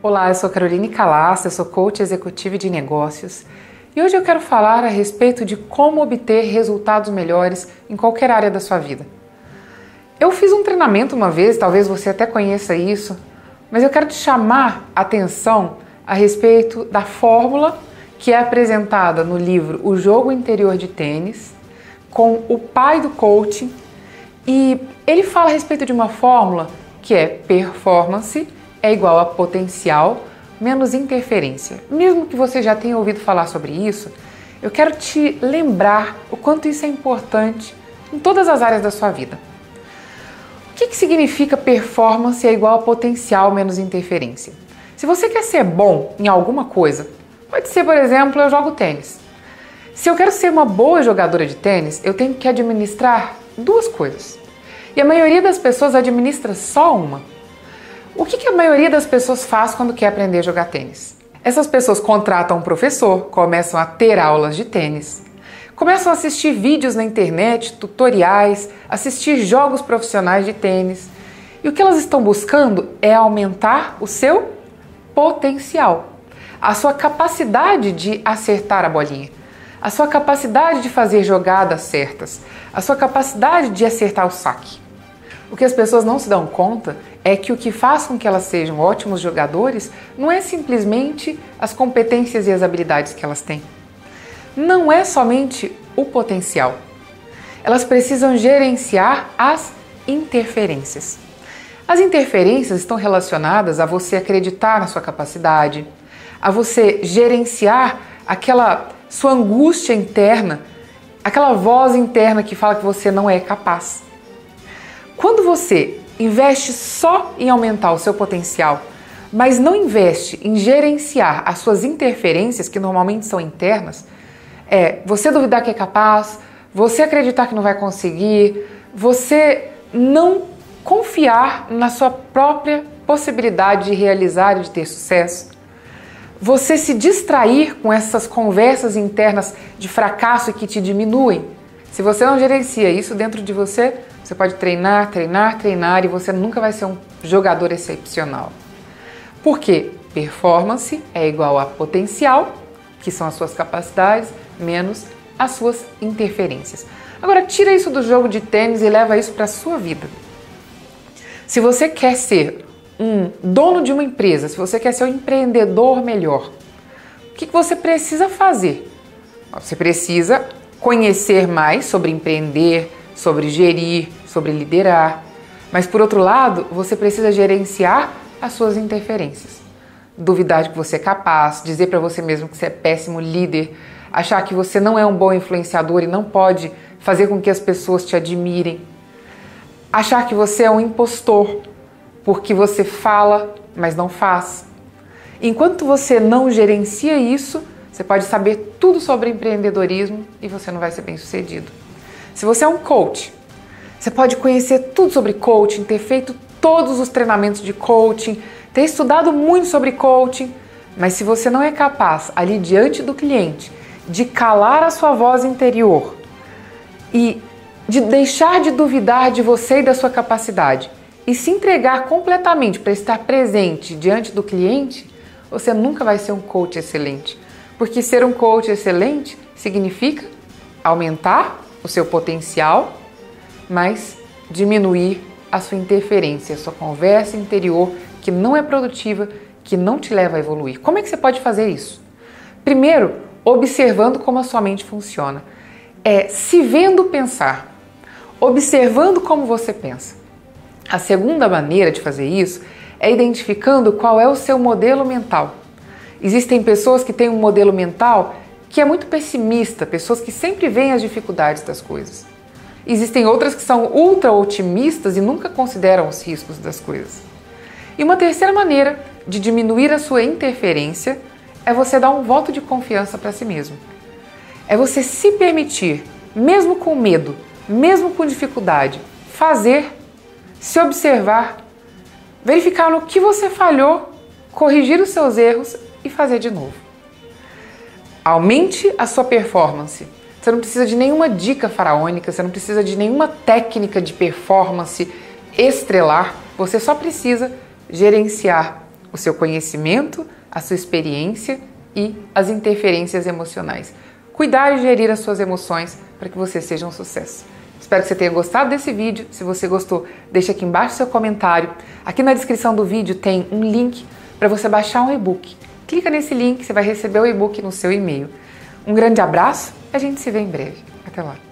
Olá, eu sou Caroline Calassa, eu sou coach executivo de negócios e hoje eu quero falar a respeito de como obter resultados melhores em qualquer área da sua vida. Eu fiz um treinamento uma vez, talvez você até conheça isso, mas eu quero te chamar a atenção a respeito da fórmula que é apresentada no livro O Jogo Interior de Tênis, com o pai do coaching, e ele fala a respeito de uma fórmula que é performance é igual a potencial menos interferência. Mesmo que você já tenha ouvido falar sobre isso, eu quero te lembrar o quanto isso é importante em todas as áreas da sua vida. O que, que significa performance é igual a potencial menos interferência? Se você quer ser bom em alguma coisa, pode ser, por exemplo, eu jogo tênis. Se eu quero ser uma boa jogadora de tênis, eu tenho que administrar duas coisas. E a maioria das pessoas administra só uma. O que, que a maioria das pessoas faz quando quer aprender a jogar tênis? Essas pessoas contratam um professor, começam a ter aulas de tênis, começam a assistir vídeos na internet, tutoriais, assistir jogos profissionais de tênis. E o que elas estão buscando é aumentar o seu potencial, a sua capacidade de acertar a bolinha, a sua capacidade de fazer jogadas certas, a sua capacidade de acertar o saque. O que as pessoas não se dão conta é que o que faz com que elas sejam ótimos jogadores não é simplesmente as competências e as habilidades que elas têm. Não é somente o potencial. Elas precisam gerenciar as interferências. As interferências estão relacionadas a você acreditar na sua capacidade, a você gerenciar aquela sua angústia interna, aquela voz interna que fala que você não é capaz. Quando você investe só em aumentar o seu potencial, mas não investe em gerenciar as suas interferências, que normalmente são internas, é você duvidar que é capaz, você acreditar que não vai conseguir, você não confiar na sua própria possibilidade de realizar e de ter sucesso, você se distrair com essas conversas internas de fracasso que te diminuem. Se você não gerencia isso dentro de você, você pode treinar, treinar, treinar e você nunca vai ser um jogador excepcional. Por quê? Performance é igual a potencial, que são as suas capacidades, menos as suas interferências. Agora, tira isso do jogo de tênis e leva isso para a sua vida. Se você quer ser um dono de uma empresa, se você quer ser um empreendedor melhor, o que você precisa fazer? Você precisa conhecer mais sobre empreender, sobre gerir, sobre liderar. Mas por outro lado, você precisa gerenciar as suas interferências. Duvidar de que você é capaz, dizer para você mesmo que você é péssimo líder, achar que você não é um bom influenciador e não pode fazer com que as pessoas te admirem. Achar que você é um impostor porque você fala, mas não faz. Enquanto você não gerencia isso, você pode saber tudo sobre empreendedorismo e você não vai ser bem sucedido. Se você é um coach, você pode conhecer tudo sobre coaching, ter feito todos os treinamentos de coaching, ter estudado muito sobre coaching, mas se você não é capaz, ali diante do cliente, de calar a sua voz interior e de deixar de duvidar de você e da sua capacidade e se entregar completamente para estar presente diante do cliente, você nunca vai ser um coach excelente. Porque ser um coach excelente significa aumentar o seu potencial, mas diminuir a sua interferência, a sua conversa interior que não é produtiva, que não te leva a evoluir. Como é que você pode fazer isso? Primeiro, observando como a sua mente funciona. É se vendo pensar, observando como você pensa. A segunda maneira de fazer isso é identificando qual é o seu modelo mental. Existem pessoas que têm um modelo mental que é muito pessimista, pessoas que sempre veem as dificuldades das coisas. Existem outras que são ultra otimistas e nunca consideram os riscos das coisas. E uma terceira maneira de diminuir a sua interferência é você dar um voto de confiança para si mesmo. É você se permitir, mesmo com medo, mesmo com dificuldade, fazer, se observar, verificar no que você falhou, corrigir os seus erros e fazer de novo. Aumente a sua performance. Você não precisa de nenhuma dica faraônica, você não precisa de nenhuma técnica de performance estrelar, você só precisa gerenciar o seu conhecimento, a sua experiência e as interferências emocionais. Cuidar e gerir as suas emoções para que você seja um sucesso. Espero que você tenha gostado desse vídeo. Se você gostou, deixe aqui embaixo seu comentário. Aqui na descrição do vídeo tem um link para você baixar um e-book. Clica nesse link, você vai receber o e-book no seu e-mail. Um grande abraço, a gente se vê em breve. Até lá.